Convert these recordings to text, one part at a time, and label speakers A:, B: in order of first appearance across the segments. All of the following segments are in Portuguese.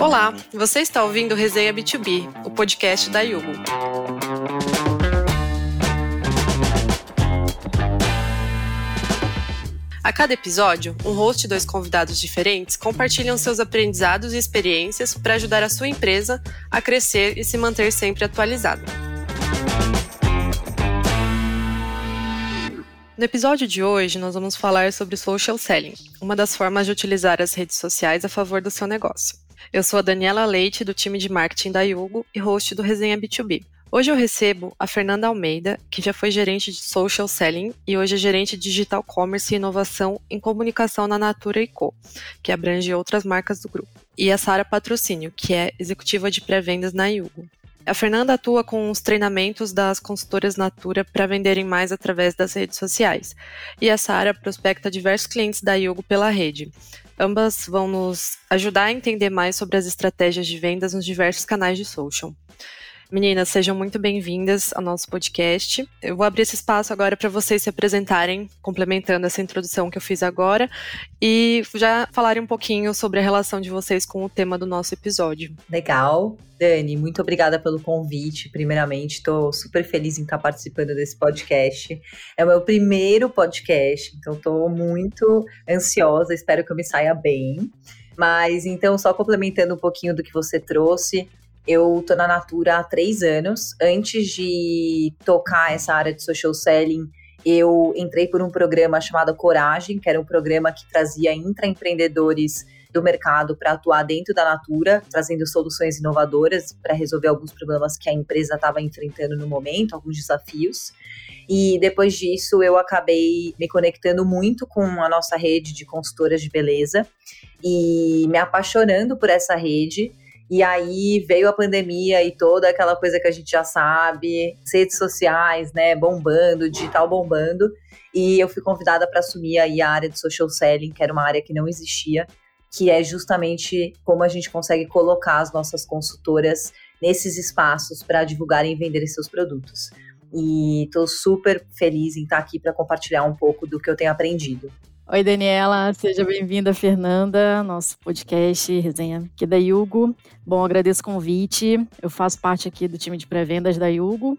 A: Olá, você está ouvindo Resenha B2B, o podcast da Yugo. A cada episódio, um host e dois convidados diferentes compartilham seus aprendizados e experiências para ajudar a sua empresa a crescer e se manter sempre atualizada. No episódio de hoje, nós vamos falar sobre social selling, uma das formas de utilizar as redes sociais a favor do seu negócio. Eu sou a Daniela Leite, do time de marketing da Yugo e host do Resenha B2B. Hoje eu recebo a Fernanda Almeida, que já foi gerente de social selling e hoje é gerente de digital commerce e inovação em comunicação na Natura Co, que abrange outras marcas do grupo. E a Sara Patrocínio, que é executiva de pré-vendas na Yugo. A Fernanda atua com os treinamentos das consultoras Natura para venderem mais através das redes sociais. E a Sara prospecta diversos clientes da Yugo pela rede. Ambas vão nos ajudar a entender mais sobre as estratégias de vendas nos diversos canais de social. Meninas, sejam muito bem-vindas ao nosso podcast. Eu vou abrir esse espaço agora para vocês se apresentarem, complementando essa introdução que eu fiz agora, e já falarem um pouquinho sobre a relação de vocês com o tema do nosso episódio.
B: Legal. Dani, muito obrigada pelo convite. Primeiramente, estou super feliz em estar participando desse podcast. É o meu primeiro podcast, então estou muito ansiosa. Espero que eu me saia bem. Mas então, só complementando um pouquinho do que você trouxe, eu tô na Natura há três anos. Antes de tocar essa área de social selling, eu entrei por um programa chamado Coragem, que era um programa que trazia intraempreendedores do mercado para atuar dentro da Natura, trazendo soluções inovadoras para resolver alguns problemas que a empresa estava enfrentando no momento, alguns desafios. E depois disso, eu acabei me conectando muito com a nossa rede de consultoras de beleza e me apaixonando por essa rede e aí veio a pandemia e toda aquela coisa que a gente já sabe, redes sociais, né, bombando, digital bombando. E eu fui convidada para assumir aí a área de social selling, que era uma área que não existia, que é justamente como a gente consegue colocar as nossas consultoras nesses espaços para divulgarem e venderem seus produtos. E estou super feliz em estar aqui para compartilhar um pouco do que eu tenho aprendido.
C: Oi, Daniela, seja bem-vinda, Fernanda, nosso podcast Resenha aqui da Yugo. Bom, agradeço o convite. Eu faço parte aqui do time de pré-vendas da Yugo.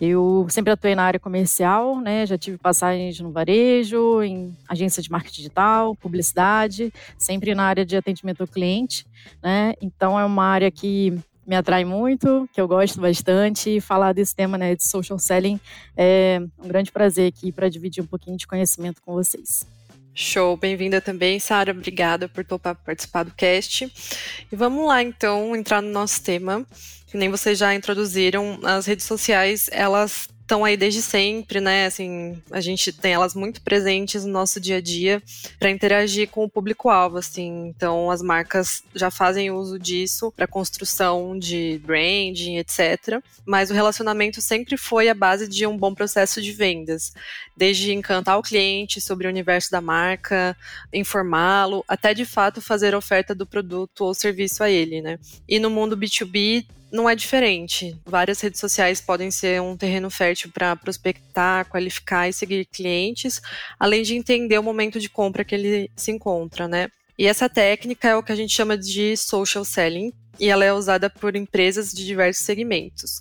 C: Eu sempre atuei na área comercial, né? Já tive passagens no varejo, em agência de marketing digital, publicidade, sempre na área de atendimento ao cliente, né? Então é uma área que me atrai muito, que eu gosto bastante. E falar desse tema né, de social selling é um grande prazer aqui para dividir um pouquinho de conhecimento com vocês.
A: Show, bem-vinda também, Sara. Obrigada por topar participar do cast. E vamos lá, então, entrar no nosso tema. Que nem vocês já introduziram, as redes sociais, elas estão aí desde sempre, né? Assim, a gente tem elas muito presentes no nosso dia a dia para interagir com o público-alvo, assim. Então, as marcas já fazem uso disso para construção de branding, etc. Mas o relacionamento sempre foi a base de um bom processo de vendas, desde encantar o cliente sobre o universo da marca, informá-lo, até de fato fazer oferta do produto ou serviço a ele, né? E no mundo B2B não é diferente. Várias redes sociais podem ser um terreno fértil para prospectar, qualificar e seguir clientes, além de entender o momento de compra que ele se encontra, né? E essa técnica é o que a gente chama de social selling, e ela é usada por empresas de diversos segmentos.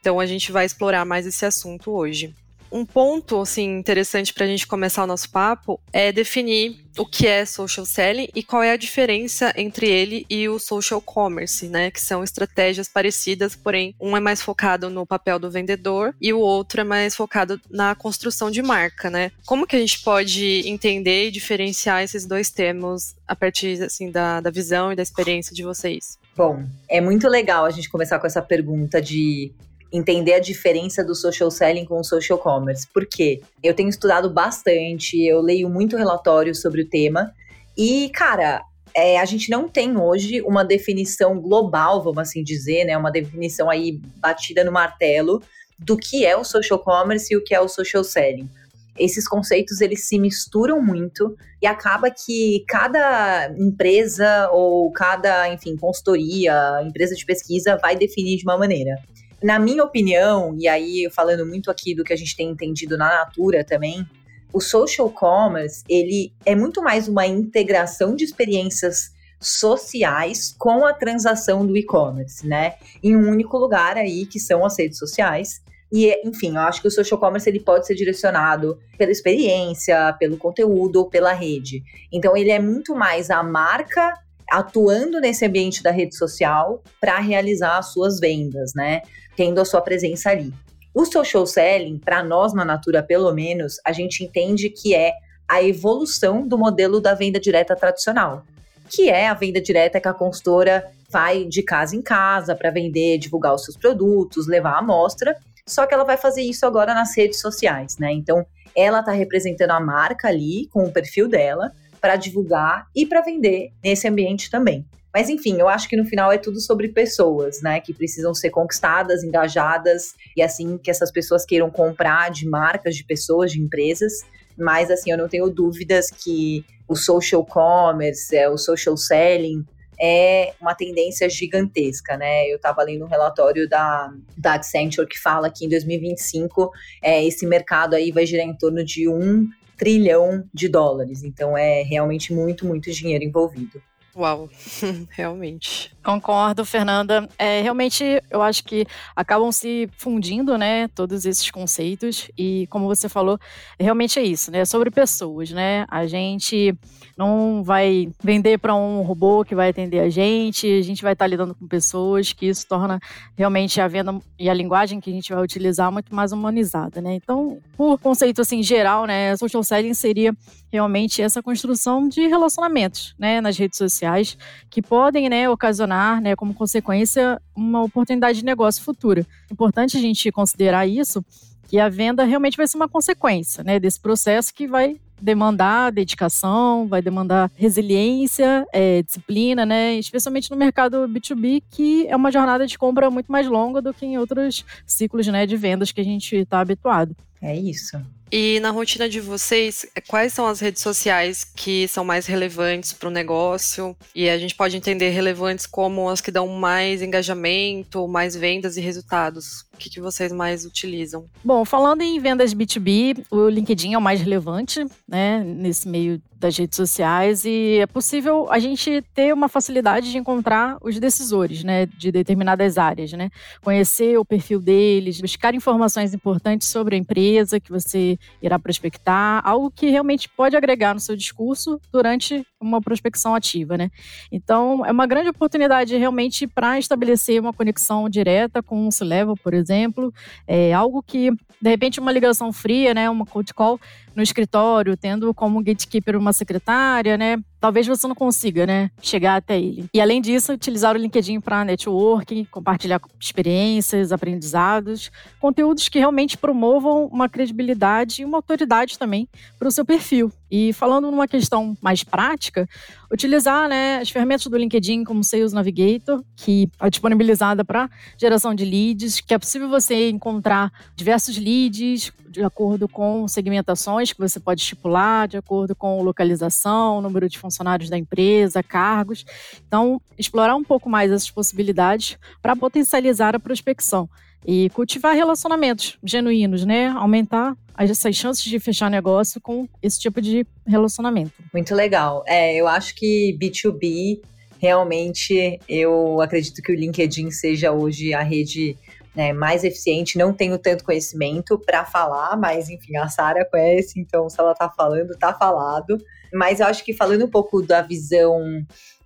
A: Então a gente vai explorar mais esse assunto hoje um ponto assim interessante para a gente começar o nosso papo é definir o que é social selling e qual é a diferença entre ele e o social commerce, né? Que são estratégias parecidas, porém um é mais focado no papel do vendedor e o outro é mais focado na construção de marca, né? Como que a gente pode entender e diferenciar esses dois termos a partir assim da, da visão e da experiência de vocês?
B: Bom, é muito legal a gente começar com essa pergunta de entender a diferença do social selling com o social commerce. Por quê? Eu tenho estudado bastante, eu leio muito relatório sobre o tema e, cara, é, a gente não tem hoje uma definição global, vamos assim dizer, né? Uma definição aí batida no martelo do que é o social commerce e o que é o social selling. Esses conceitos eles se misturam muito e acaba que cada empresa ou cada, enfim, consultoria, empresa de pesquisa vai definir de uma maneira na minha opinião, e aí falando muito aqui do que a gente tem entendido na Natura também, o social commerce, ele é muito mais uma integração de experiências sociais com a transação do e-commerce, né? Em um único lugar aí, que são as redes sociais. E, enfim, eu acho que o social commerce ele pode ser direcionado pela experiência, pelo conteúdo ou pela rede. Então, ele é muito mais a marca atuando nesse ambiente da rede social para realizar as suas vendas, né? Tendo a sua presença ali. O social selling, para nós na Natura, pelo menos, a gente entende que é a evolução do modelo da venda direta tradicional, que é a venda direta que a consultora vai de casa em casa para vender, divulgar os seus produtos, levar a amostra, só que ela vai fazer isso agora nas redes sociais, né? Então, ela está representando a marca ali com o perfil dela para divulgar e para vender nesse ambiente também. Mas enfim, eu acho que no final é tudo sobre pessoas, né? Que precisam ser conquistadas, engajadas e assim que essas pessoas queiram comprar de marcas, de pessoas, de empresas. Mas assim, eu não tenho dúvidas que o social commerce, é, o social selling é uma tendência gigantesca, né? Eu estava lendo um relatório da, da Accenture que fala que em 2025 é, esse mercado aí vai girar em torno de um trilhão de dólares. Então é realmente muito, muito dinheiro envolvido.
A: Uau, realmente.
C: Concordo, Fernanda. É, realmente, eu acho que acabam se fundindo, né, todos esses conceitos e, como você falou, realmente é isso, né, sobre pessoas, né. A gente não vai vender para um robô que vai atender a gente, a gente vai estar lidando com pessoas, que isso torna realmente a venda e a linguagem que a gente vai utilizar muito mais humanizada, né. Então, por conceito assim geral, né, social selling seria realmente essa construção de relacionamentos, né, nas redes sociais, que podem, né, ocasionar, né, como consequência, uma oportunidade de negócio futura. Importante a gente considerar isso, que a venda realmente vai ser uma consequência, né, desse processo que vai demandar dedicação, vai demandar resiliência, é, disciplina, né? Especialmente no mercado B2B, que é uma jornada de compra muito mais longa do que em outros ciclos né, de vendas que a gente está habituado.
B: É isso.
A: E na rotina de vocês, quais são as redes sociais que são mais relevantes para o negócio? E a gente pode entender relevantes como as que dão mais engajamento, mais vendas e resultados. O que, que vocês mais utilizam?
C: Bom, falando em vendas B2B, o LinkedIn é o mais relevante, né, nesse meio das redes sociais e é possível a gente ter uma facilidade de encontrar os decisores, né, de determinadas áreas, né? Conhecer o perfil deles, buscar informações importantes sobre a empresa que você irá prospectar, algo que realmente pode agregar no seu discurso durante uma prospecção ativa, né? Então, é uma grande oportunidade realmente para estabelecer uma conexão direta com o C-Level, por exemplo, é algo que, de repente, uma ligação fria, né, uma cold call no escritório, tendo como gatekeeper uma secretária, né, talvez você não consiga, né, chegar até ele. E além disso, utilizar o LinkedIn para networking, compartilhar experiências, aprendizados, conteúdos que realmente promovam uma credibilidade e uma autoridade também para o seu perfil. E falando numa questão mais prática, utilizar né, as ferramentas do LinkedIn como Sales Navigator, que é disponibilizada para geração de leads, que é possível você encontrar diversos leads de acordo com segmentações que você pode estipular, de acordo com localização, número de funcionários da empresa, cargos. Então, explorar um pouco mais essas possibilidades para potencializar a prospecção e cultivar relacionamentos genuínos, né? Aumentar essas chances de fechar negócio com esse tipo de relacionamento.
B: Muito legal. É, eu acho que B2B realmente eu acredito que o LinkedIn seja hoje a rede né, mais eficiente. Não tenho tanto conhecimento para falar, mas enfim, a Sara conhece, então se ela está falando, está falado. Mas eu acho que falando um pouco da visão,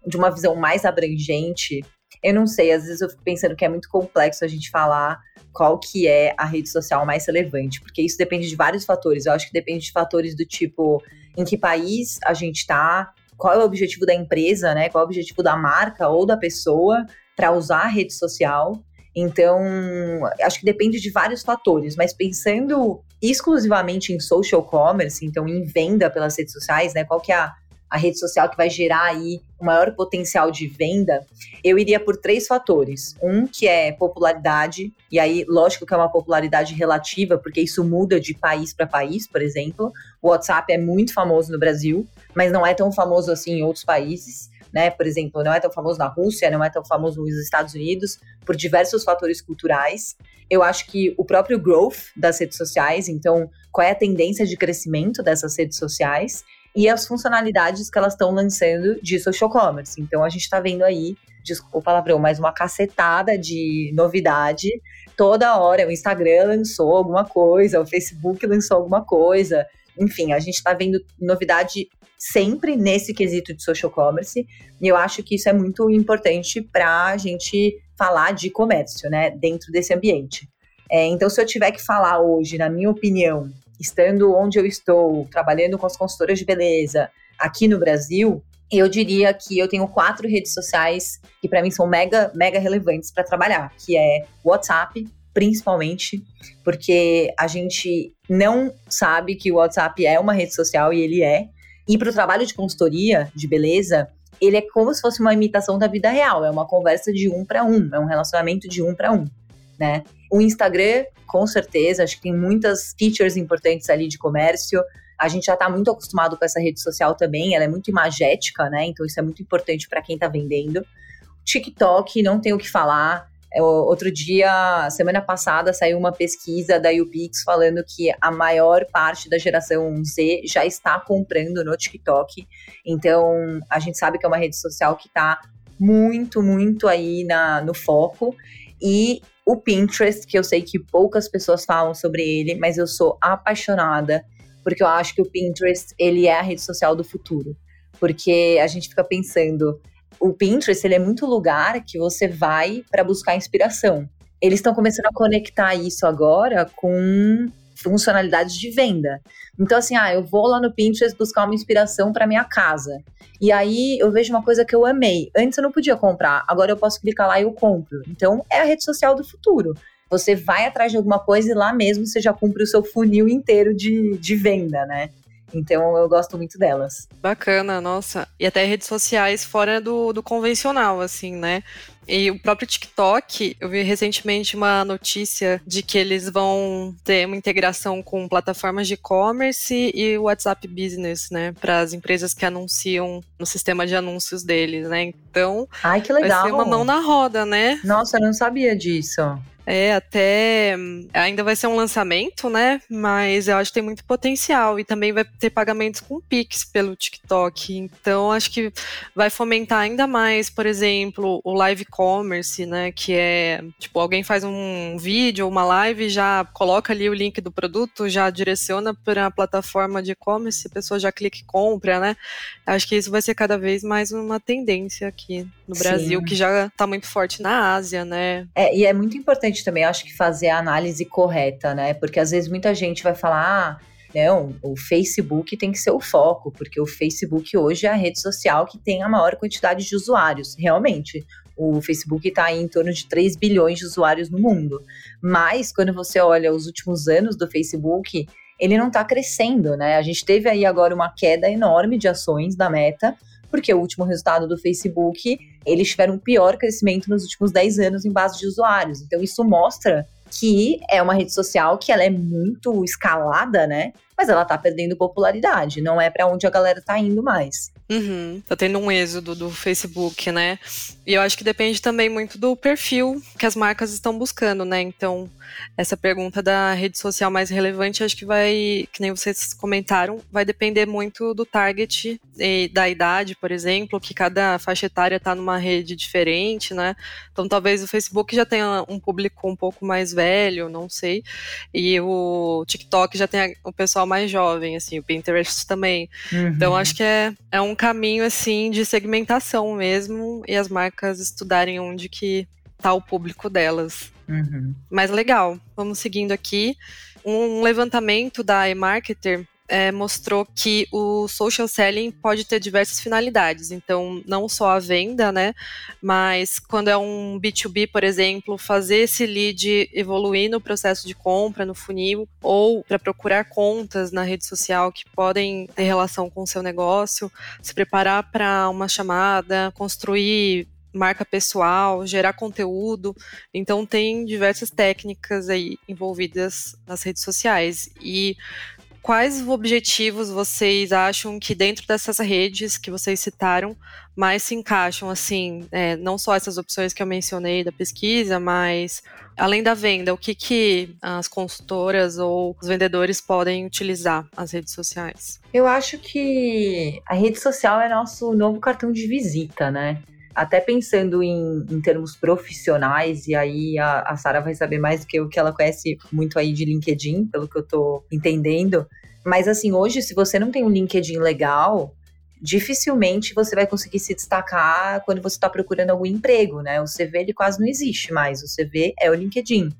B: de uma visão mais abrangente, eu não sei, às vezes eu fico pensando que é muito complexo a gente falar qual que é a rede social mais relevante, porque isso depende de vários fatores. Eu acho que depende de fatores do tipo em que país a gente está, qual é o objetivo da empresa, né? Qual é o objetivo da marca ou da pessoa para usar a rede social. Então, acho que depende de vários fatores, mas pensando exclusivamente em social commerce, então em venda pelas redes sociais, né? Qual que é a a rede social que vai gerar aí o maior potencial de venda, eu iria por três fatores. Um que é popularidade, e aí, lógico que é uma popularidade relativa, porque isso muda de país para país, por exemplo. O WhatsApp é muito famoso no Brasil, mas não é tão famoso assim em outros países. Né? Por exemplo, não é tão famoso na Rússia, não é tão famoso nos Estados Unidos, por diversos fatores culturais. Eu acho que o próprio growth das redes sociais, então, qual é a tendência de crescimento dessas redes sociais, e as funcionalidades que elas estão lançando de social commerce. Então a gente está vendo aí, desculpa o palavrão, mais uma cacetada de novidade. Toda hora o Instagram lançou alguma coisa, o Facebook lançou alguma coisa. Enfim, a gente está vendo novidade sempre nesse quesito de social commerce, e eu acho que isso é muito importante para a gente falar de comércio, né, dentro desse ambiente. É, então, se eu tiver que falar hoje, na minha opinião, estando onde eu estou, trabalhando com as consultoras de beleza aqui no Brasil, eu diria que eu tenho quatro redes sociais que para mim são mega, mega relevantes para trabalhar, que é WhatsApp, principalmente, porque a gente não sabe que o WhatsApp é uma rede social e ele é. E para o trabalho de consultoria de beleza, ele é como se fosse uma imitação da vida real, é uma conversa de um para um, é um relacionamento de um para um, né? O Instagram, com certeza, acho que tem muitas features importantes ali de comércio. A gente já está muito acostumado com essa rede social também, ela é muito imagética, né? Então isso é muito importante para quem está vendendo. TikTok, não tem o que falar. É, outro dia, semana passada, saiu uma pesquisa da UPix falando que a maior parte da geração Z já está comprando no TikTok. Então, a gente sabe que é uma rede social que está muito, muito aí na, no foco. E o Pinterest, que eu sei que poucas pessoas falam sobre ele, mas eu sou apaixonada, porque eu acho que o Pinterest, ele é a rede social do futuro. Porque a gente fica pensando, o Pinterest ele é muito lugar que você vai para buscar inspiração. Eles estão começando a conectar isso agora com funcionalidades de venda. Então, assim, ah, eu vou lá no Pinterest buscar uma inspiração para minha casa. E aí eu vejo uma coisa que eu amei. Antes eu não podia comprar, agora eu posso clicar lá e eu compro. Então, é a rede social do futuro. Você vai atrás de alguma coisa e lá mesmo você já cumpre o seu funil inteiro de, de venda, né? Então eu gosto muito delas.
A: Bacana, nossa. E até redes sociais fora do, do convencional, assim, né? E o próprio TikTok, eu vi recentemente uma notícia de que eles vão ter uma integração com plataformas de e-commerce e WhatsApp Business, né? Para as empresas que anunciam no sistema de anúncios deles, né? Então,
B: Ai, que legal.
A: vai ser uma mão na roda, né?
B: Nossa, eu não sabia disso.
A: É, até ainda vai ser um lançamento, né? Mas eu acho que tem muito potencial e também vai ter pagamentos com Pix pelo TikTok. Então acho que vai fomentar ainda mais, por exemplo, o live commerce, né? Que é tipo alguém faz um vídeo ou uma live, já coloca ali o link do produto, já direciona para a plataforma de e-commerce, a pessoa já clica e compra, né? Acho que isso vai ser cada vez mais uma tendência aqui no Brasil, Sim. que já está muito forte na Ásia, né?
B: É, e é muito importante também, acho que fazer a análise correta, né? Porque às vezes muita gente vai falar, ah, não, o Facebook tem que ser o foco, porque o Facebook hoje é a rede social que tem a maior quantidade de usuários. Realmente, o Facebook está em torno de 3 bilhões de usuários no mundo. Mas, quando você olha os últimos anos do Facebook, ele não está crescendo, né? A gente teve aí agora uma queda enorme de ações da meta, porque o último resultado do Facebook, eles tiveram um pior crescimento nos últimos 10 anos em base de usuários. Então isso mostra que é uma rede social que ela é muito escalada, né? Mas ela tá perdendo popularidade, não é para onde a galera tá indo mais.
A: Uhum, tá tendo um êxodo do Facebook, né? E eu acho que depende também muito do perfil que as marcas estão buscando, né? Então, essa pergunta da rede social mais relevante, acho que vai, que nem vocês comentaram, vai depender muito do target e da idade, por exemplo, que cada faixa etária tá numa rede diferente, né? Então, talvez o Facebook já tenha um público um pouco mais velho, não sei, e o TikTok já tenha o pessoal mais jovem, assim, o Pinterest também. Uhum. Então, acho que é, é um caminho assim de segmentação mesmo e as marcas estudarem onde que tá o público delas. Uhum. Mas legal, vamos seguindo aqui. Um levantamento da eMarketer é, mostrou que o social selling pode ter diversas finalidades. Então, não só a venda, né? Mas quando é um B2B, por exemplo, fazer esse lead evoluir no processo de compra, no funil, ou para procurar contas na rede social que podem ter relação com o seu negócio, se preparar para uma chamada, construir marca pessoal, gerar conteúdo. Então tem diversas técnicas aí envolvidas nas redes sociais. E quais objetivos vocês acham que dentro dessas redes que vocês citaram mais se encaixam, assim, é, não só essas opções que eu mencionei da pesquisa, mas além da venda, o que, que as consultoras ou os vendedores podem utilizar as redes sociais?
B: Eu acho que a rede social é nosso novo cartão de visita, né? Até pensando em, em termos profissionais, e aí a, a Sara vai saber mais do que o que ela conhece muito aí de LinkedIn, pelo que eu tô entendendo. Mas assim, hoje, se você não tem um LinkedIn legal, dificilmente você vai conseguir se destacar quando você está procurando algum emprego, né? O CV ele quase não existe mais, o CV é o LinkedIn.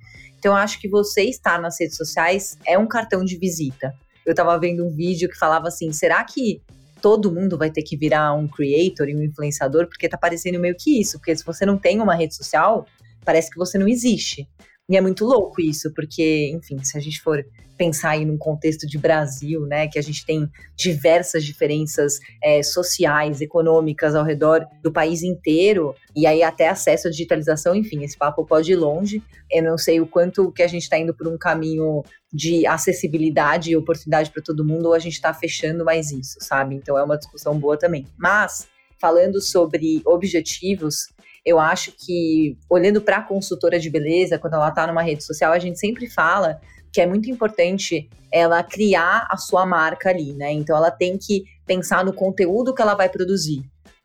B: Então, eu acho que você estar nas redes sociais é um cartão de visita. Eu estava vendo um vídeo que falava assim: será que todo mundo vai ter que virar um creator e um influenciador? Porque tá parecendo meio que isso. Porque se você não tem uma rede social, parece que você não existe. E é muito louco isso, porque, enfim, se a gente for pensar aí num contexto de Brasil, né, que a gente tem diversas diferenças é, sociais, econômicas ao redor do país inteiro, e aí até acesso à digitalização, enfim, esse papo pode ir longe. Eu não sei o quanto que a gente está indo por um caminho de acessibilidade e oportunidade para todo mundo, ou a gente está fechando mais isso, sabe? Então é uma discussão boa também. Mas, falando sobre objetivos, eu acho que, olhando para a consultora de beleza, quando ela está numa rede social, a gente sempre fala que é muito importante ela criar a sua marca ali, né? Então ela tem que pensar no conteúdo que ela vai produzir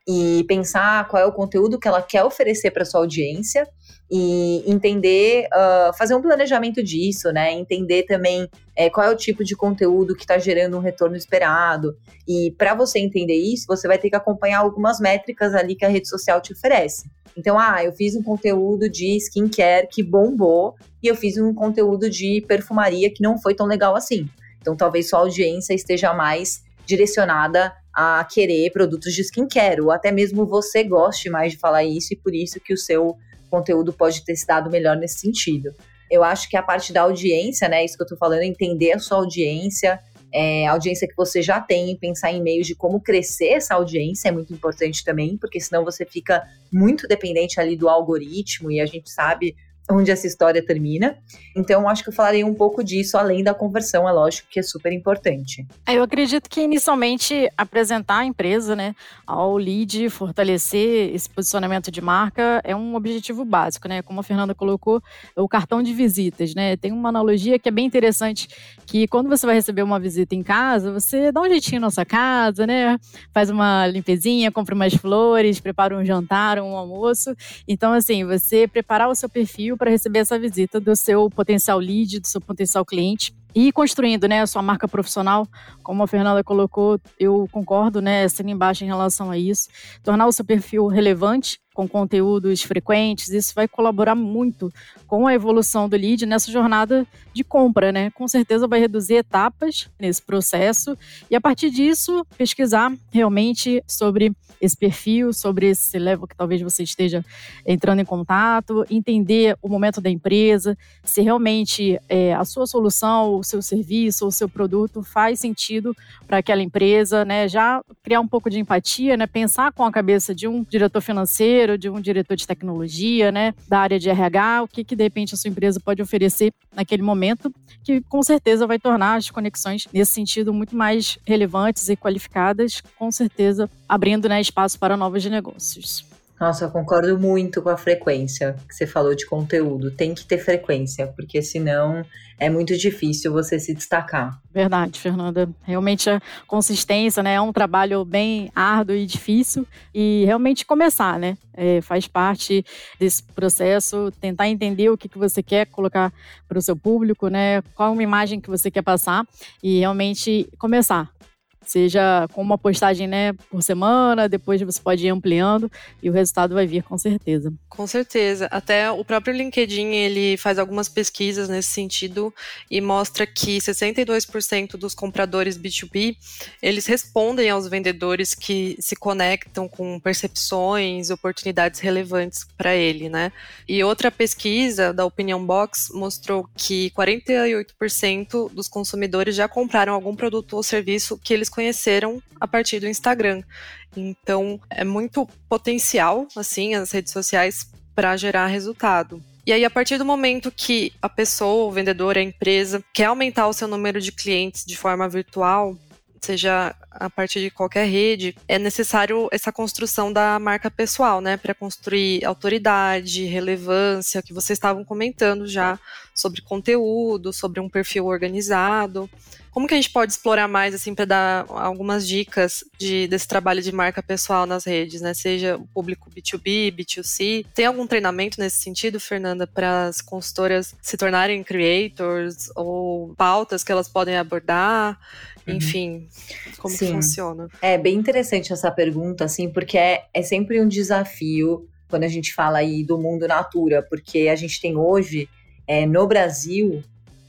B: e pensar qual é o conteúdo que ela quer oferecer para sua audiência e entender, uh, fazer um planejamento disso, né? Entender também é, qual é o tipo de conteúdo que está gerando um retorno esperado. E para você entender isso, você vai ter que acompanhar algumas métricas ali que a rede social te oferece. Então, ah, eu fiz um conteúdo de skincare que bombou e eu fiz um conteúdo de perfumaria que não foi tão legal assim. Então, talvez sua audiência esteja mais direcionada a querer produtos de skincare, ou até mesmo você goste mais de falar isso e por isso que o seu conteúdo pode ter se dado melhor nesse sentido. Eu acho que a parte da audiência, né, isso que eu tô falando, entender a sua audiência, é, a audiência que você já tem, pensar em meios de como crescer essa audiência é muito importante também, porque senão você fica muito dependente ali do algoritmo e a gente sabe onde essa história termina. Então, acho que eu falarei um pouco disso, além da conversão, é lógico que é super importante.
C: É, eu acredito que inicialmente apresentar a empresa, né, ao lead, fortalecer esse posicionamento de marca é um objetivo básico, né? Como a Fernanda colocou, o cartão de visitas, né? Tem uma analogia que é bem interessante, que quando você vai receber uma visita em casa, você dá um jeitinho na sua casa, né? Faz uma limpezinha, compra umas flores, prepara um jantar, um almoço. Então, assim, você preparar o seu perfil para receber essa visita do seu potencial lead, do seu potencial cliente e construindo né, a sua marca profissional, como a Fernanda colocou, eu concordo, né, sendo embaixo em relação a isso. Tornar o seu perfil relevante com conteúdos frequentes, isso vai colaborar muito com a evolução do lead nessa jornada de compra, né? Com certeza vai reduzir etapas nesse processo e a partir disso pesquisar realmente sobre esse perfil, sobre esse level que talvez você esteja entrando em contato, entender o momento da empresa, se realmente é, a sua solução, o seu serviço, o seu produto faz sentido para aquela empresa, né? Já criar um pouco de empatia, né? Pensar com a cabeça de um diretor financeiro, de um diretor de tecnologia, né? Da área de RH, o que, que de repente a sua empresa pode oferecer naquele momento, que com certeza vai tornar as conexões nesse sentido muito mais relevantes e qualificadas, com certeza abrindo né, espaço para novos negócios.
B: Nossa, eu concordo muito com a frequência que você falou de conteúdo. Tem que ter frequência, porque senão é muito difícil você se destacar.
C: Verdade, Fernanda. Realmente a consistência, né, é um trabalho bem árduo e difícil e realmente começar, né, é, faz parte desse processo, tentar entender o que, que você quer colocar para o seu público, né, qual uma imagem que você quer passar e realmente começar seja com uma postagem né, por semana, depois você pode ir ampliando e o resultado vai vir com certeza.
A: Com certeza. Até o próprio LinkedIn ele faz algumas pesquisas nesse sentido e mostra que 62% dos compradores B2B eles respondem aos vendedores que se conectam com percepções, oportunidades relevantes para ele, né? E outra pesquisa da Opinion Box mostrou que 48% dos consumidores já compraram algum produto ou serviço que eles conheceram a partir do Instagram. Então, é muito potencial, assim, as redes sociais para gerar resultado. E aí, a partir do momento que a pessoa, o vendedor, a empresa, quer aumentar o seu número de clientes de forma virtual, seja a partir de qualquer rede, é necessário essa construção da marca pessoal, né, para construir autoridade, relevância, que vocês estavam comentando já sobre conteúdo, sobre um perfil organizado. Como que a gente pode explorar mais, assim, para dar algumas dicas de, desse trabalho de marca pessoal nas redes, né? Seja o público B2B, B2C. Tem algum treinamento nesse sentido, Fernanda, para as consultoras se tornarem creators ou pautas que elas podem abordar? Uhum. Enfim, como Sim. que funciona?
B: É bem interessante essa pergunta, assim, porque é, é sempre um desafio quando a gente fala aí do mundo natura, porque a gente tem hoje, é, no Brasil,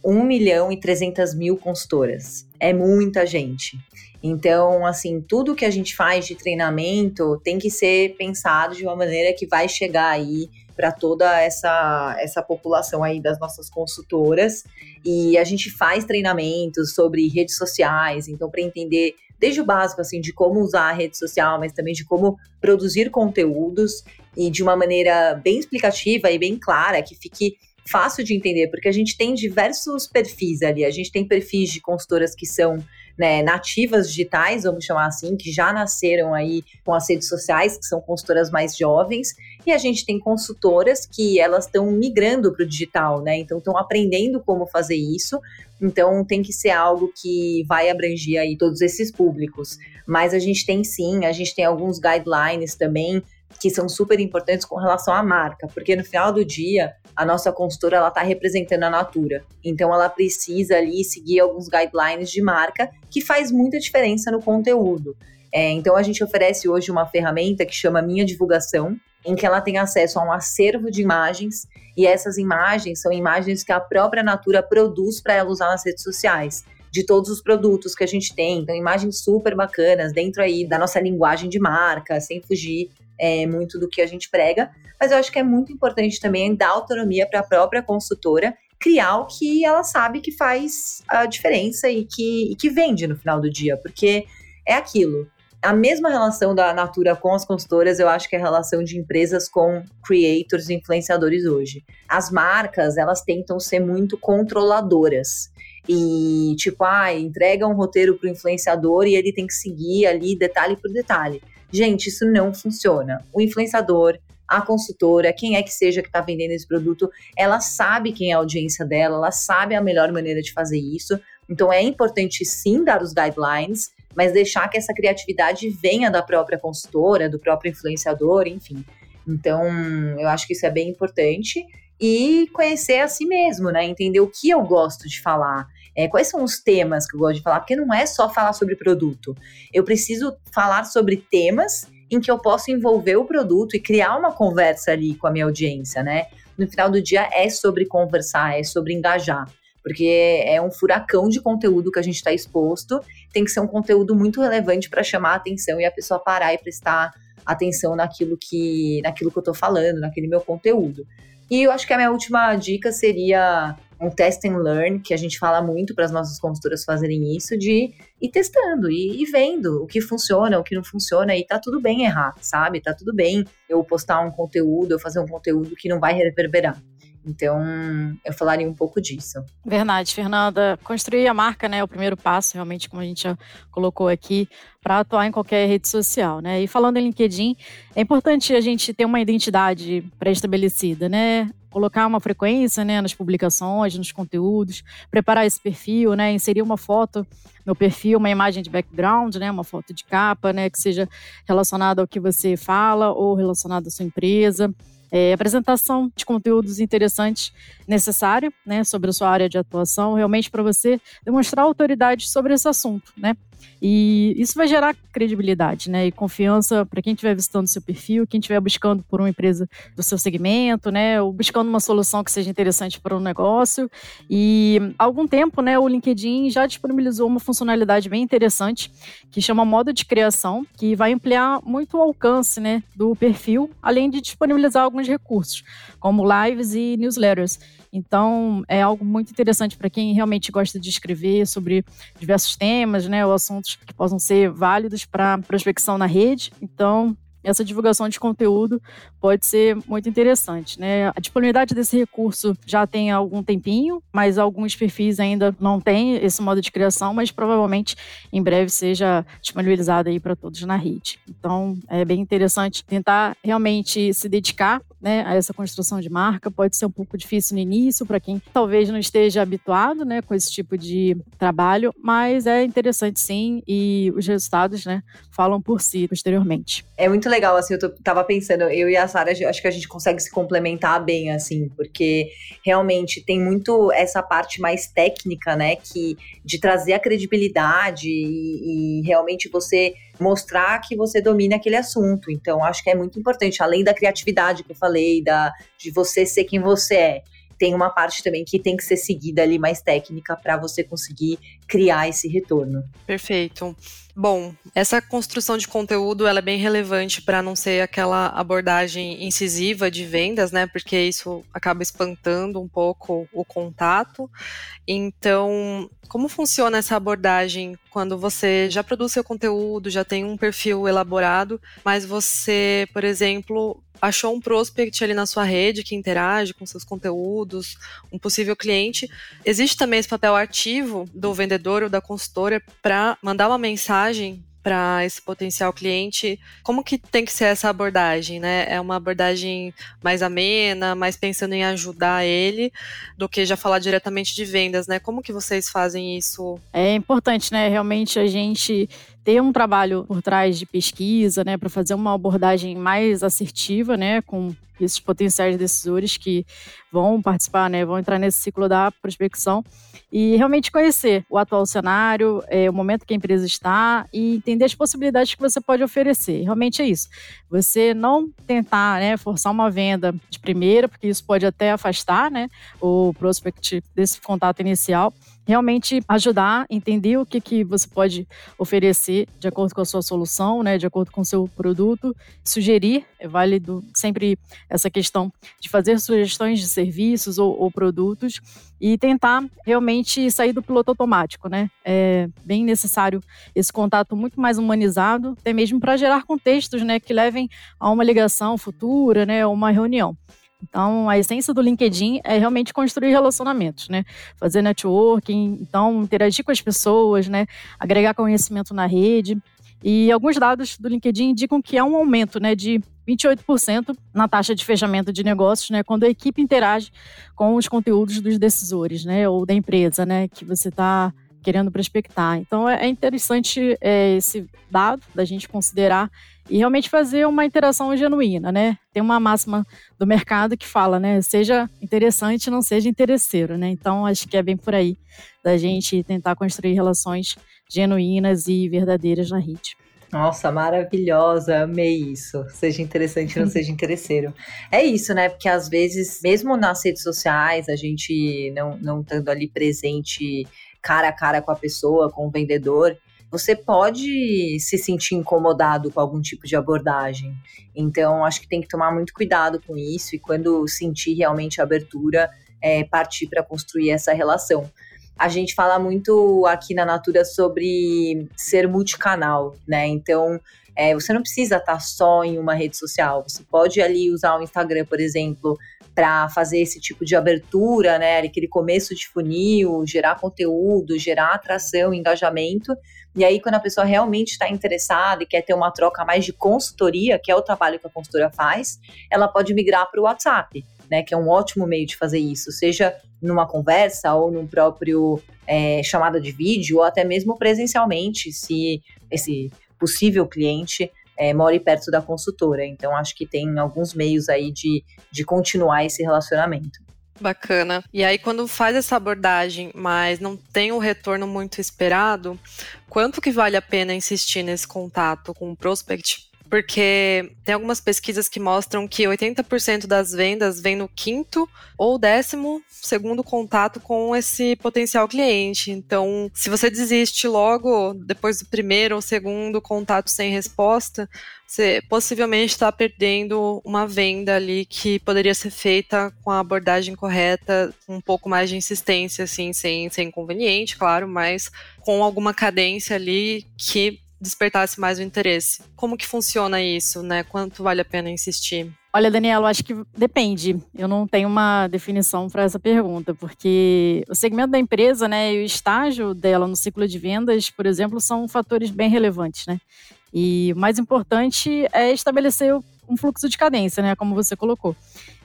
B: 1 milhão e 300 mil consultoras. É muita gente. Então, assim, tudo que a gente faz de treinamento tem que ser pensado de uma maneira que vai chegar aí para toda essa, essa população aí das nossas consultoras. E a gente faz treinamentos sobre redes sociais, então, para entender desde o básico, assim, de como usar a rede social, mas também de como produzir conteúdos e de uma maneira bem explicativa e bem clara, que fique fácil de entender, porque a gente tem diversos perfis ali. A gente tem perfis de consultoras que são né, nativas digitais, vamos chamar assim, que já nasceram aí com as redes sociais, que são consultoras mais jovens, e a gente tem consultoras que elas estão migrando para o digital, né? Então estão aprendendo como fazer isso. Então tem que ser algo que vai abranger aí todos esses públicos. Mas a gente tem sim, a gente tem alguns guidelines também que são super importantes com relação à marca, porque no final do dia a nossa consultora ela está representando a Natura, então ela precisa ali seguir alguns guidelines de marca que faz muita diferença no conteúdo. É, então a gente oferece hoje uma ferramenta que chama Minha Divulgação, em que ela tem acesso a um acervo de imagens e essas imagens são imagens que a própria Natura produz para ela usar nas redes sociais de todos os produtos que a gente tem. Então, imagens super bacanas dentro aí da nossa linguagem de marca, sem fugir é, muito do que a gente prega, mas eu acho que é muito importante também dar autonomia para a própria consultora criar o que ela sabe que faz a diferença e que, e que vende no final do dia, porque é aquilo. A mesma relação da Natura com as consultoras, eu acho que é a relação de empresas com creators e influenciadores hoje. As marcas, elas tentam ser muito controladoras e tipo, ah, entrega um roteiro para o influenciador e ele tem que seguir ali detalhe por detalhe. Gente, isso não funciona. O influenciador, a consultora, quem é que seja que está vendendo esse produto, ela sabe quem é a audiência dela, ela sabe a melhor maneira de fazer isso. Então é importante sim dar os guidelines, mas deixar que essa criatividade venha da própria consultora, do próprio influenciador, enfim. Então, eu acho que isso é bem importante. E conhecer a si mesmo, né? Entender o que eu gosto de falar. É, quais são os temas que eu gosto de falar? Porque não é só falar sobre produto. Eu preciso falar sobre temas em que eu posso envolver o produto e criar uma conversa ali com a minha audiência, né? No final do dia é sobre conversar, é sobre engajar. Porque é um furacão de conteúdo que a gente está exposto. Tem que ser um conteúdo muito relevante para chamar a atenção e a pessoa parar e prestar atenção naquilo que, naquilo que eu estou falando, naquele meu conteúdo. E eu acho que a minha última dica seria um test and learn, que a gente fala muito para as nossas consultoras fazerem isso, de ir testando e, vendo o que funciona, o que não funciona, e tá tudo bem errar, sabe? Tá tudo bem eu postar um conteúdo, eu fazer um conteúdo que não vai reverberar. Então, eu falaria um pouco disso.
C: Verdade, Fernanda. Construir a marca né, é o primeiro passo, realmente, como a gente já colocou aqui, para atuar em qualquer rede social. Né? E falando em LinkedIn, é importante a gente ter uma identidade pré-estabelecida, né? Colocar uma frequência né, nas publicações, nos conteúdos, preparar esse perfil, né? Inserir uma foto no perfil, uma imagem de background, né? Uma foto de capa, né? Que seja relacionada ao que você fala ou relacionada à sua empresa é, apresentação de conteúdos interessantes necessária, né, sobre a sua área de atuação, realmente para você demonstrar autoridade sobre esse assunto, né? E isso vai gerar credibilidade, né? E confiança para quem estiver visitando seu perfil, quem estiver buscando por uma empresa do seu segmento, né? Ou buscando uma solução que seja interessante para um negócio. E há algum tempo, né, o LinkedIn já disponibilizou uma funcionalidade bem interessante que chama modo de criação, que vai ampliar muito o alcance, né, do perfil, além de disponibilizar alguns recursos, como lives e newsletters. Então, é algo muito interessante para quem realmente gosta de escrever sobre diversos temas, né, ou assuntos que possam ser válidos para prospecção na rede. Então, essa divulgação de conteúdo pode ser muito interessante, né? A disponibilidade desse recurso já tem algum tempinho, mas alguns perfis ainda não têm esse modo de criação, mas provavelmente em breve seja disponibilizado aí para todos na rede. Então, é bem interessante tentar realmente se dedicar né, a essa construção de marca. Pode ser um pouco difícil no início para quem talvez não esteja habituado né, com esse tipo de trabalho, mas é interessante sim e os resultados né, falam por si posteriormente.
B: É muito legal, assim, eu tô, tava pensando, eu e a Sara, acho que a gente consegue se complementar bem, assim, porque realmente tem muito essa parte mais técnica, né, que de trazer a credibilidade e, e realmente você mostrar que você domina aquele assunto. Então, acho que é muito importante, além da criatividade que eu falei, da, de você ser quem você é tem uma parte também que tem que ser seguida ali mais técnica para você conseguir criar esse retorno.
A: Perfeito. Bom, essa construção de conteúdo ela é bem relevante para não ser aquela abordagem incisiva de vendas, né? Porque isso acaba espantando um pouco o contato. Então, como funciona essa abordagem quando você já produz seu conteúdo, já tem um perfil elaborado, mas você, por exemplo, achou um prospect ali na sua rede que interage com seus conteúdos, um possível cliente. Existe também esse papel ativo do vendedor ou da consultora para mandar uma mensagem para esse potencial cliente, como que tem que ser essa abordagem, né? É uma abordagem mais amena, mais pensando em ajudar ele, do que já falar diretamente de vendas, né? Como que vocês fazem isso?
C: É importante, né? Realmente a gente ter um trabalho por trás de pesquisa, né, para fazer uma abordagem mais assertiva, né, com esses potenciais decisores que vão participar, né, vão entrar nesse ciclo da prospecção e realmente conhecer o atual cenário, é, o momento que a empresa está e entender as possibilidades que você pode oferecer. Realmente é isso. Você não tentar, né, forçar uma venda de primeira, porque isso pode até afastar, né, o prospect desse contato inicial realmente ajudar, entender o que, que você pode oferecer de acordo com a sua solução, né, de acordo com o seu produto, sugerir, é válido sempre essa questão de fazer sugestões de serviços ou, ou produtos e tentar realmente sair do piloto automático, né? É bem necessário esse contato muito mais humanizado, até mesmo para gerar contextos, né, que levem a uma ligação futura, né, uma reunião. Então, a essência do LinkedIn é realmente construir relacionamentos, né? Fazer networking, então interagir com as pessoas, né? Agregar conhecimento na rede. E alguns dados do LinkedIn indicam que há um aumento, né, de 28% na taxa de fechamento de negócios, né, quando a equipe interage com os conteúdos dos decisores, né, ou da empresa, né, que você está querendo prospectar. Então é, é interessante é, esse dado da gente considerar e realmente fazer uma interação genuína, né? Tem uma máxima do mercado que fala, né? Seja interessante, não seja interesseiro, né? Então acho que é bem por aí da gente tentar construir relações genuínas e verdadeiras na rede.
B: Nossa, maravilhosa, amei isso. Seja interessante, não seja interesseiro. É isso, né? Porque às vezes, mesmo nas redes sociais, a gente não, não estando ali presente cara a cara com a pessoa, com o vendedor, você pode se sentir incomodado com algum tipo de abordagem. Então, acho que tem que tomar muito cuidado com isso e quando sentir realmente a abertura, é, partir para construir essa relação. A gente fala muito aqui na Natura sobre ser multicanal, né? Então, é, você não precisa estar só em uma rede social. Você pode ali usar o Instagram, por exemplo, para fazer esse tipo de abertura, né? Aquele começo de funil, gerar conteúdo, gerar atração, engajamento. E aí, quando a pessoa realmente está interessada e quer ter uma troca mais de consultoria, que é o trabalho que a consultora faz, ela pode migrar para o WhatsApp, né? Que é um ótimo meio de fazer isso, seja numa conversa ou num próprio é, chamada de vídeo, ou até mesmo presencialmente, se esse possível cliente é, more perto da consultora. Então, acho que tem alguns meios aí de, de continuar esse relacionamento.
A: Bacana. E aí, quando faz essa abordagem, mas não tem o retorno muito esperado, quanto que vale a pena insistir nesse contato com o prospect porque tem algumas pesquisas que mostram que 80% das vendas vem no quinto ou décimo segundo contato com esse potencial cliente. Então, se você desiste logo depois do primeiro ou segundo contato sem resposta, você possivelmente está perdendo uma venda ali que poderia ser feita com a abordagem correta, um pouco mais de insistência, assim, sem ser inconveniente, claro, mas com alguma cadência ali que despertasse mais o interesse. Como que funciona isso, né? Quanto vale a pena insistir?
C: Olha, Daniela, eu acho que depende. Eu não tenho uma definição para essa pergunta, porque o segmento da empresa, né, e o estágio dela no ciclo de vendas, por exemplo, são fatores bem relevantes, né? E o mais importante é estabelecer um fluxo de cadência, né, como você colocou.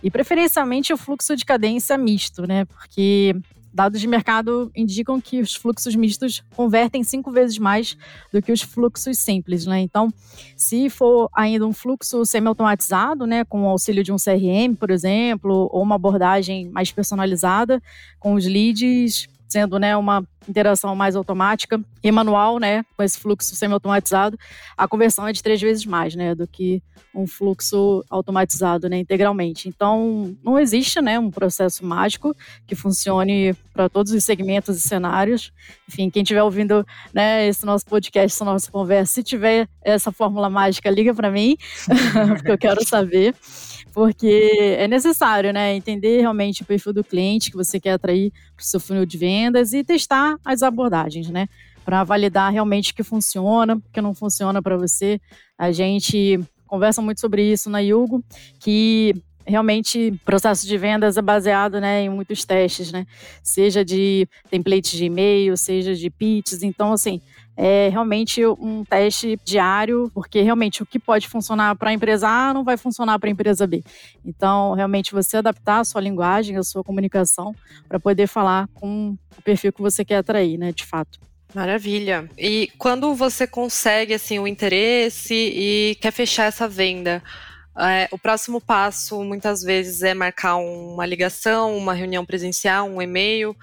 C: E preferencialmente o fluxo de cadência misto, né? Porque Dados de mercado indicam que os fluxos mistos convertem cinco vezes mais do que os fluxos simples, né? Então, se for ainda um fluxo semi-automatizado, né, com o auxílio de um CRM, por exemplo, ou uma abordagem mais personalizada, com os leads sendo né, uma interação mais automática e manual, né, com esse fluxo semi-automatizado, a conversão é de três vezes mais, né, do que um fluxo automatizado, né, integralmente. Então, não existe, né, um processo mágico que funcione para todos os segmentos e cenários. Enfim, quem estiver ouvindo, né, esse nosso podcast, essa nossa conversa, se tiver essa fórmula mágica, liga para mim, porque eu quero saber porque é necessário, né, entender realmente o perfil do cliente que você quer atrair para o seu funil de vendas e testar as abordagens, né, para validar realmente que funciona, que não funciona para você. A gente conversa muito sobre isso na Yugo, que realmente processo de vendas é baseado né, em muitos testes, né? Seja de templates de e-mail, seja de pitches. Então, assim, é realmente um teste diário, porque realmente o que pode funcionar para a empresa A não vai funcionar para a empresa B. Então, realmente você adaptar a sua linguagem, a sua comunicação para poder falar com o perfil que você quer atrair, né, de fato.
A: Maravilha. E quando você consegue assim o interesse e quer fechar essa venda, é, o próximo passo muitas vezes é marcar uma ligação, uma reunião presencial, um e-mail.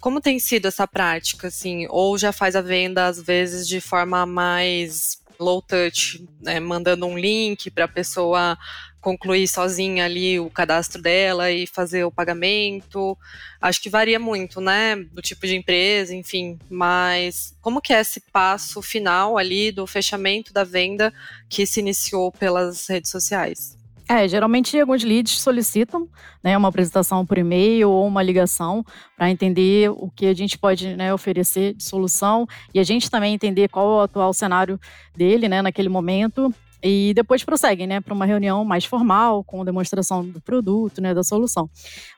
A: Como tem sido essa prática, assim? Ou já faz a venda, às vezes, de forma mais low touch, né? mandando um link para a pessoa concluir sozinha ali o cadastro dela e fazer o pagamento. Acho que varia muito, né, do tipo de empresa, enfim, mas como que é esse passo final ali do fechamento da venda que se iniciou pelas redes sociais?
C: É, geralmente alguns leads solicitam né, uma apresentação por e-mail ou uma ligação para entender o que a gente pode né, oferecer de solução e a gente também entender qual é o atual cenário dele né, naquele momento e depois prosseguem, né, para uma reunião mais formal, com demonstração do produto, né, da solução.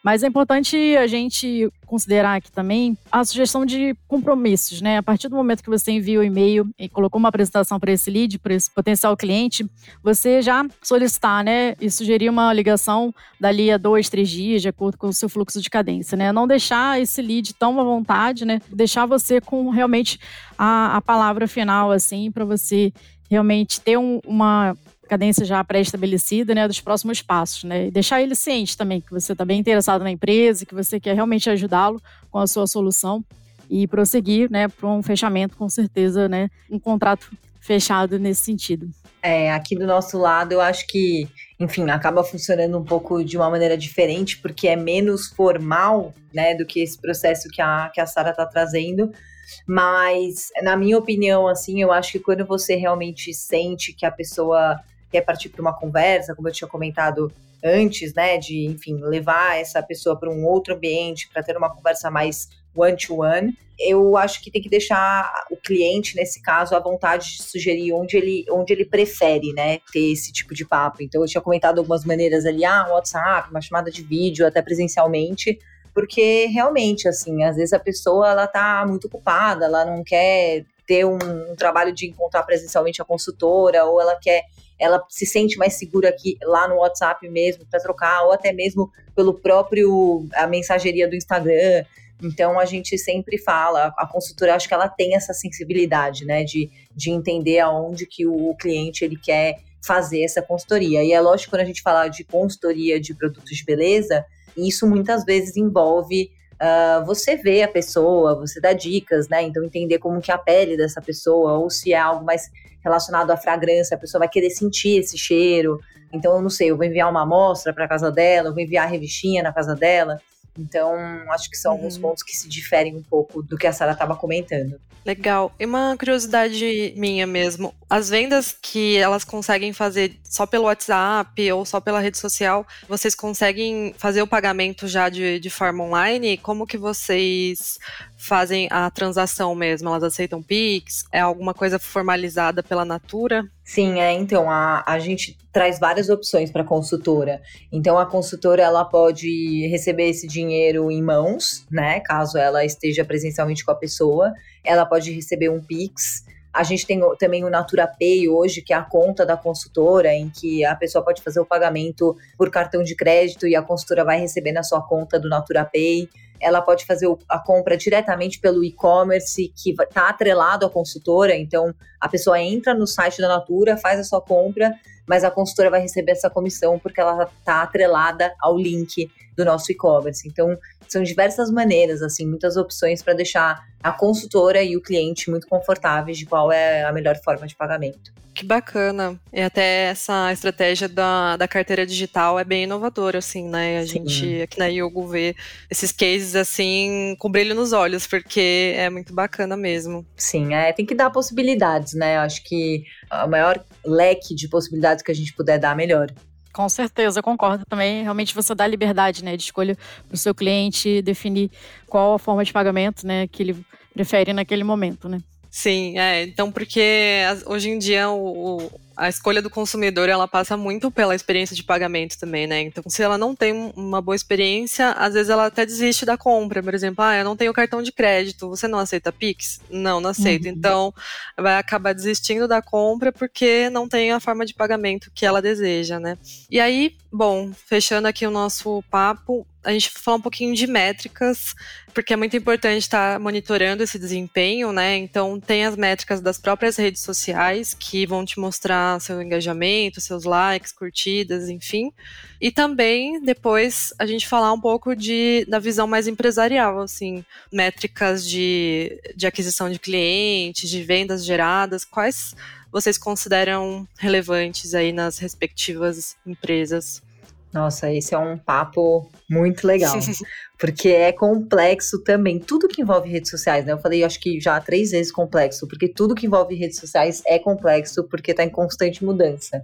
C: Mas é importante a gente considerar aqui também a sugestão de compromissos, né? A partir do momento que você envia o e-mail e colocou uma apresentação para esse lead, para esse potencial cliente, você já solicitar, né, e sugerir uma ligação dali a dois, três dias, de acordo com o seu fluxo de cadência, né? Não deixar esse lead tão à vontade, né? Deixar você com realmente a, a palavra final, assim, para você realmente ter um, uma cadência já pré-estabelecida, né, dos próximos passos, né, e deixar ele ciente também que você está bem interessado na empresa, que você quer realmente ajudá-lo com a sua solução e prosseguir, né, para um fechamento, com certeza, né, um contrato fechado nesse sentido.
B: É, aqui do nosso lado, eu acho que, enfim, acaba funcionando um pouco de uma maneira diferente, porque é menos formal, né, do que esse processo que a, que a Sara está trazendo, mas, na minha opinião, assim, eu acho que quando você realmente sente que a pessoa quer partir para uma conversa, como eu tinha comentado antes, né, de, enfim, levar essa pessoa para um outro ambiente, para ter uma conversa mais one-to-one, -one, eu acho que tem que deixar o cliente, nesse caso, à vontade de sugerir onde ele, onde ele prefere, né, ter esse tipo de papo. Então, eu tinha comentado algumas maneiras ali, ah, um WhatsApp, uma chamada de vídeo, até presencialmente, porque realmente, assim, às vezes a pessoa ela tá muito ocupada, ela não quer ter um, um trabalho de encontrar presencialmente a consultora, ou ela quer, ela se sente mais segura aqui lá no WhatsApp mesmo para trocar, ou até mesmo pelo próprio a mensageria do Instagram. Então a gente sempre fala, a consultora acho que ela tem essa sensibilidade, né, de, de entender aonde que o cliente ele quer fazer essa consultoria. E é lógico quando a gente fala de consultoria de produtos de beleza, isso muitas vezes envolve uh, você ver a pessoa, você dar dicas, né? Então entender como que é a pele dessa pessoa, ou se é algo mais relacionado à fragrância, a pessoa vai querer sentir esse cheiro. Então, eu não sei, eu vou enviar uma amostra para casa dela, eu vou enviar a revistinha na casa dela. Então, acho que são uhum. alguns pontos que se diferem um pouco do que a Sara estava comentando.
A: Legal. E uma curiosidade minha mesmo, as vendas que elas conseguem fazer só pelo WhatsApp ou só pela rede social, vocês conseguem fazer o pagamento já de, de forma online? Como que vocês fazem a transação mesmo? Elas aceitam Pix? É alguma coisa formalizada pela Natura?
B: Sim, é. Então, a, a gente traz várias opções para a consultora. Então, a consultora ela pode receber esse dinheiro em mãos, né? Caso ela esteja presencialmente com a pessoa. Ela pode receber um Pix. A gente tem também o Natura Pay hoje, que é a conta da consultora, em que a pessoa pode fazer o pagamento por cartão de crédito e a consultora vai receber na sua conta do Natura Pay. Ela pode fazer a compra diretamente pelo e-commerce, que está atrelado à consultora. Então, a pessoa entra no site da Natura, faz a sua compra, mas a consultora vai receber essa comissão porque ela está atrelada ao link do nosso e-commerce. Então, são diversas maneiras, assim, muitas opções para deixar a consultora e o cliente muito confortáveis de qual é a melhor forma de pagamento.
A: Que bacana. E até essa estratégia da, da carteira digital é bem inovadora, assim, né? A Sim. gente aqui na Yogo vê esses cases assim com brilho nos olhos, porque é muito bacana mesmo.
B: Sim, é, tem que dar possibilidades, né? Eu acho que a maior leque de possibilidades que a gente puder dar, melhor.
C: Com certeza, eu concordo também. Realmente você dá liberdade, né, de escolha para o seu cliente definir qual a forma de pagamento, né, que ele prefere naquele momento, né.
A: Sim, é. Então, porque hoje em dia o, a escolha do consumidor ela passa muito pela experiência de pagamento também, né? Então, se ela não tem uma boa experiência, às vezes ela até desiste da compra. Por exemplo, ah, eu não tenho cartão de crédito, você não aceita Pix? Não, não aceito. Uhum. Então, vai acabar desistindo da compra porque não tem a forma de pagamento que ela deseja, né? E aí, bom, fechando aqui o nosso papo, a gente falar um pouquinho de métricas, porque é muito importante estar monitorando esse desempenho, né? Então, tem as métricas das próprias redes sociais que vão te mostrar seu engajamento, seus likes, curtidas, enfim. E também, depois, a gente falar um pouco de, da visão mais empresarial, assim, métricas de, de aquisição de clientes, de vendas geradas, quais vocês consideram relevantes aí nas respectivas empresas?
B: Nossa, esse é um papo muito legal. porque é complexo também. Tudo que envolve redes sociais, né? Eu falei, acho que já três vezes complexo, porque tudo que envolve redes sociais é complexo porque está em constante mudança.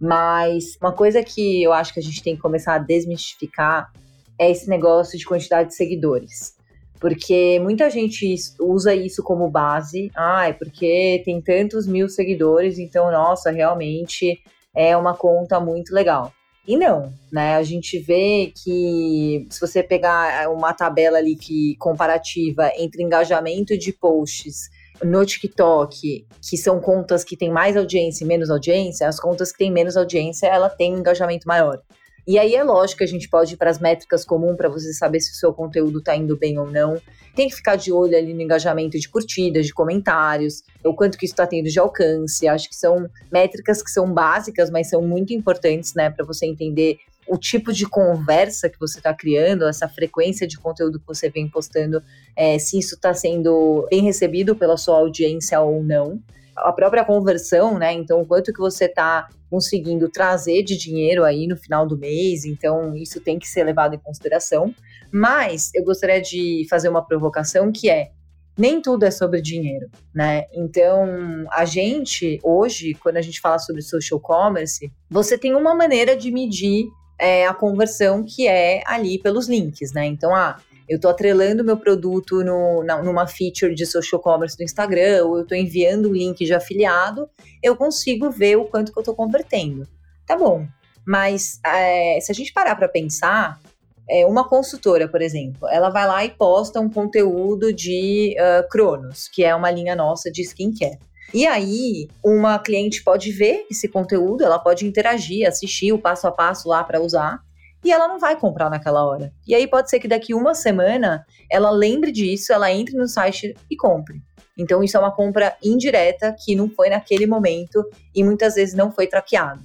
B: Mas uma coisa que eu acho que a gente tem que começar a desmistificar é esse negócio de quantidade de seguidores. Porque muita gente usa isso como base. Ah, é porque tem tantos mil seguidores, então, nossa, realmente é uma conta muito legal. E não, né? A gente vê que se você pegar uma tabela ali que comparativa entre engajamento de posts no TikTok, que são contas que têm mais audiência e menos audiência, as contas que têm menos audiência, ela tem um engajamento maior. E aí é lógico que a gente pode ir para as métricas comuns para você saber se o seu conteúdo está indo bem ou não. Tem que ficar de olho ali no engajamento de curtidas, de comentários, o quanto que isso está tendo de alcance. Acho que são métricas que são básicas, mas são muito importantes, né, para você entender o tipo de conversa que você está criando, essa frequência de conteúdo que você vem postando, é, se isso está sendo bem recebido pela sua audiência ou não a própria conversão, né? Então, quanto que você está conseguindo trazer de dinheiro aí no final do mês, então isso tem que ser levado em consideração. Mas eu gostaria de fazer uma provocação que é nem tudo é sobre dinheiro, né? Então, a gente hoje, quando a gente fala sobre social commerce, você tem uma maneira de medir é, a conversão que é ali pelos links, né? Então, ah, eu estou atrelando meu produto no, na, numa feature de social commerce do Instagram, ou eu estou enviando um link de afiliado, eu consigo ver o quanto que eu estou convertendo. Tá bom. Mas é, se a gente parar para pensar, é, uma consultora, por exemplo, ela vai lá e posta um conteúdo de uh, Cronos, que é uma linha nossa de skincare. E aí, uma cliente pode ver esse conteúdo, ela pode interagir, assistir o passo a passo lá para usar, e ela não vai comprar naquela hora. E aí pode ser que daqui uma semana ela lembre disso, ela entre no site e compre. Então isso é uma compra indireta que não foi naquele momento e muitas vezes não foi traqueado.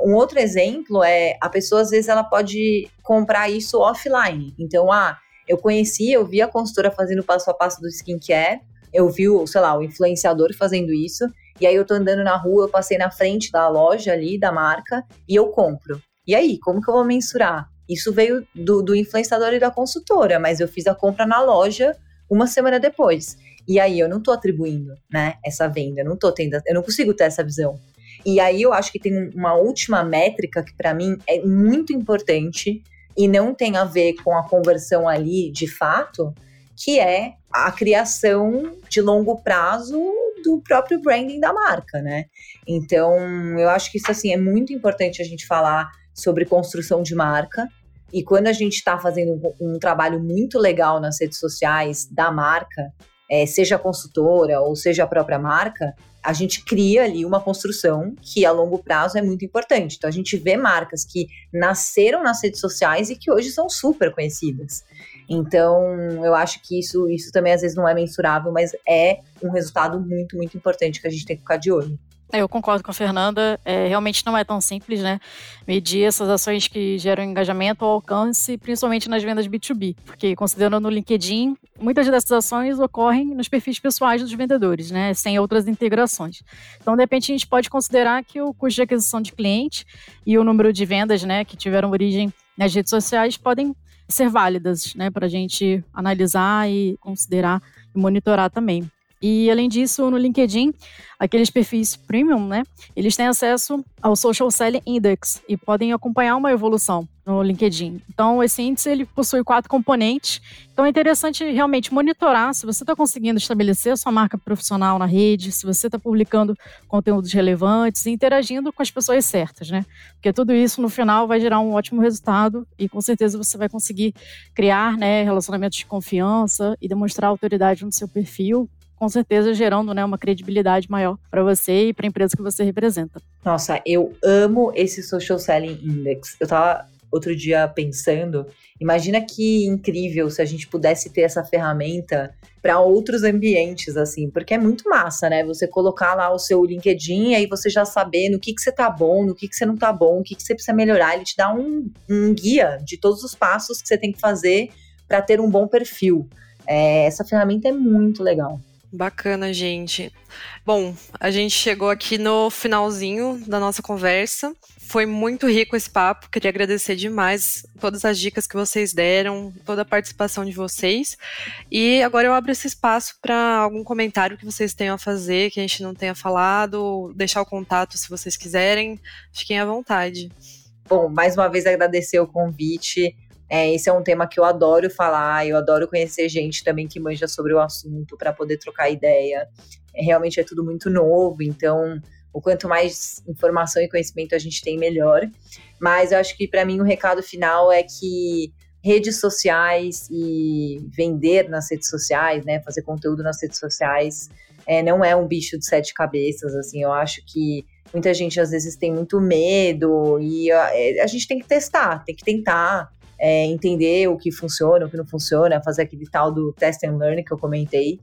B: Um outro exemplo é a pessoa às vezes ela pode comprar isso offline. Então, ah, eu conheci, eu vi a consultora fazendo passo a passo do skincare, eu vi, sei lá, o influenciador fazendo isso, e aí eu tô andando na rua, eu passei na frente da loja ali, da marca, e eu compro. E aí, como que eu vou mensurar? Isso veio do, do influenciador e da consultora, mas eu fiz a compra na loja uma semana depois. E aí eu não estou atribuindo, né, essa venda, eu não tô tendo, eu não consigo ter essa visão. E aí eu acho que tem uma última métrica que para mim é muito importante e não tem a ver com a conversão ali de fato, que é a criação de longo prazo do próprio branding da marca, né? Então, eu acho que isso assim é muito importante a gente falar sobre construção de marca. E quando a gente está fazendo um, um, trabalho muito legal nas redes sociais da marca, é, seja consultora ou seja a própria marca, a gente cria ali uma construção que a longo prazo é muito importante. Então a gente vê marcas que nasceram nas redes sociais e que hoje são super conhecidas. Então eu acho que isso, isso também às vezes não é mensurável, mas é um resultado muito, muito importante que a gente tem que ficar de olho.
C: Eu concordo com a Fernanda, é, realmente não é tão simples, né? Medir essas ações que geram engajamento ou alcance, principalmente nas vendas B2B. Porque, considerando no LinkedIn, muitas dessas ações ocorrem nos perfis pessoais dos vendedores, né? Sem outras integrações. Então, de repente, a gente pode considerar que o custo de aquisição de cliente e o número de vendas, né, que tiveram origem nas redes sociais podem ser válidas, né, para a gente analisar e considerar e monitorar também. E além disso, no LinkedIn, aqueles perfis premium, né? Eles têm acesso ao Social Selling Index e podem acompanhar uma evolução no LinkedIn. Então, esse índice ele possui quatro componentes. Então, é interessante realmente monitorar se você está conseguindo estabelecer a sua marca profissional na rede, se você está publicando conteúdos relevantes e interagindo com as pessoas certas, né? Porque tudo isso, no final, vai gerar um ótimo resultado e, com certeza, você vai conseguir criar né, relacionamentos de confiança e demonstrar autoridade no seu perfil com certeza gerando né, uma credibilidade maior para você e para a empresa que você representa.
B: Nossa, eu amo esse Social Selling Index. Eu tava outro dia pensando, imagina que incrível se a gente pudesse ter essa ferramenta para outros ambientes, assim, porque é muito massa, né? Você colocar lá o seu LinkedIn e aí você já saber no que, que você tá bom, no que, que você não tá bom, o que, que você precisa melhorar. Ele te dá um, um guia de todos os passos que você tem que fazer para ter um bom perfil. É, essa ferramenta é muito legal.
A: Bacana, gente. Bom, a gente chegou aqui no finalzinho da nossa conversa. Foi muito rico esse papo. Queria agradecer demais todas as dicas que vocês deram, toda a participação de vocês. E agora eu abro esse espaço para algum comentário que vocês tenham a fazer, que a gente não tenha falado, deixar o contato se vocês quiserem. Fiquem à vontade.
B: Bom, mais uma vez agradecer o convite. É, esse é um tema que eu adoro falar, eu adoro conhecer gente também que manja sobre o assunto para poder trocar ideia. É, realmente é tudo muito novo, então o quanto mais informação e conhecimento a gente tem, melhor. Mas eu acho que para mim o recado final é que redes sociais e vender nas redes sociais, né, fazer conteúdo nas redes sociais, é, não é um bicho de sete cabeças, assim, eu acho que muita gente às vezes tem muito medo e a, a gente tem que testar, tem que tentar, é, entender o que funciona, o que não funciona, fazer aquele tal do test and learn que eu comentei.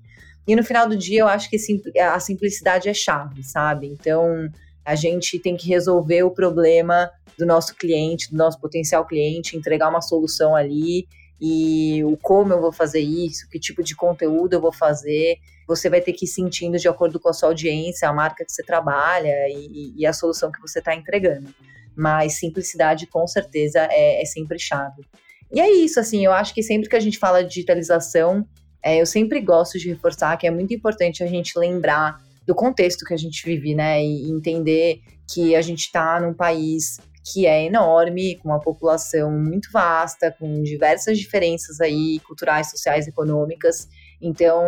B: E no final do dia, eu acho que a simplicidade é chave, sabe? Então, a gente tem que resolver o problema do nosso cliente, do nosso potencial cliente, entregar uma solução ali e o como eu vou fazer isso, que tipo de conteúdo eu vou fazer. Você vai ter que ir sentindo de acordo com a sua audiência, a marca que você trabalha e, e a solução que você está entregando mas simplicidade com certeza é, é, sempre chave. E é isso, assim, eu acho que sempre que a gente fala de digitalização, é, eu sempre gosto de reforçar que é muito importante a gente lembrar do contexto que a gente vive, né, e entender que a gente está num país que é enorme, com uma população muito vasta, com diversas diferenças aí culturais, sociais, econômicas. Então,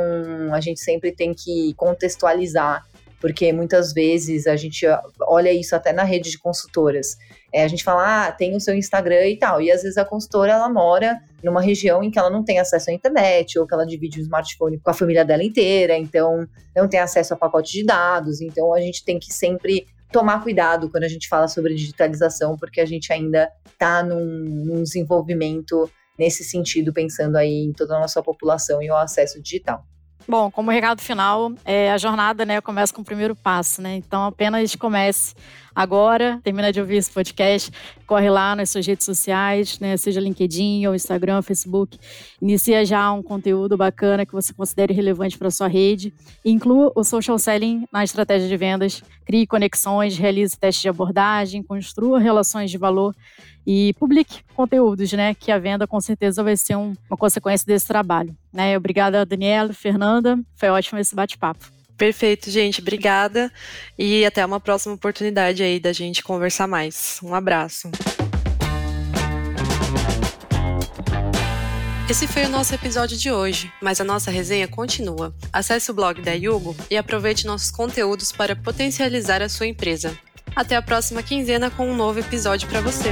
B: a gente sempre tem que contextualizar porque muitas vezes a gente olha isso até na rede de consultoras. É, a gente fala, ah, tem o seu Instagram e tal, e às vezes a consultora ela mora numa região em que ela não tem acesso à internet, ou que ela divide o smartphone com a família dela inteira, então não tem acesso a pacote de dados, então a gente tem que sempre tomar cuidado quando a gente fala sobre digitalização, porque a gente ainda está num, num desenvolvimento nesse sentido, pensando aí em toda a nossa população e o acesso digital.
C: Bom, como recado final, é, a jornada né, começa com o primeiro passo, né? Então apenas comece agora, termina de ouvir esse podcast, corre lá nas suas redes sociais, né, seja LinkedIn ou Instagram, Facebook, inicia já um conteúdo bacana que você considere relevante para sua rede, inclua o social selling na estratégia de vendas, crie conexões, realize testes de abordagem, construa relações de valor e publique conteúdos, né? Que a venda com certeza vai ser um, uma consequência desse trabalho. Né? Obrigada, Daniela, Fernanda. Foi ótimo esse bate-papo.
A: Perfeito, gente. Obrigada. E até uma próxima oportunidade aí da gente conversar mais. Um abraço. Esse foi o nosso episódio de hoje, mas a nossa resenha continua. Acesse o blog da Yugo e aproveite nossos conteúdos para potencializar a sua empresa. Até a próxima quinzena com um novo episódio para você.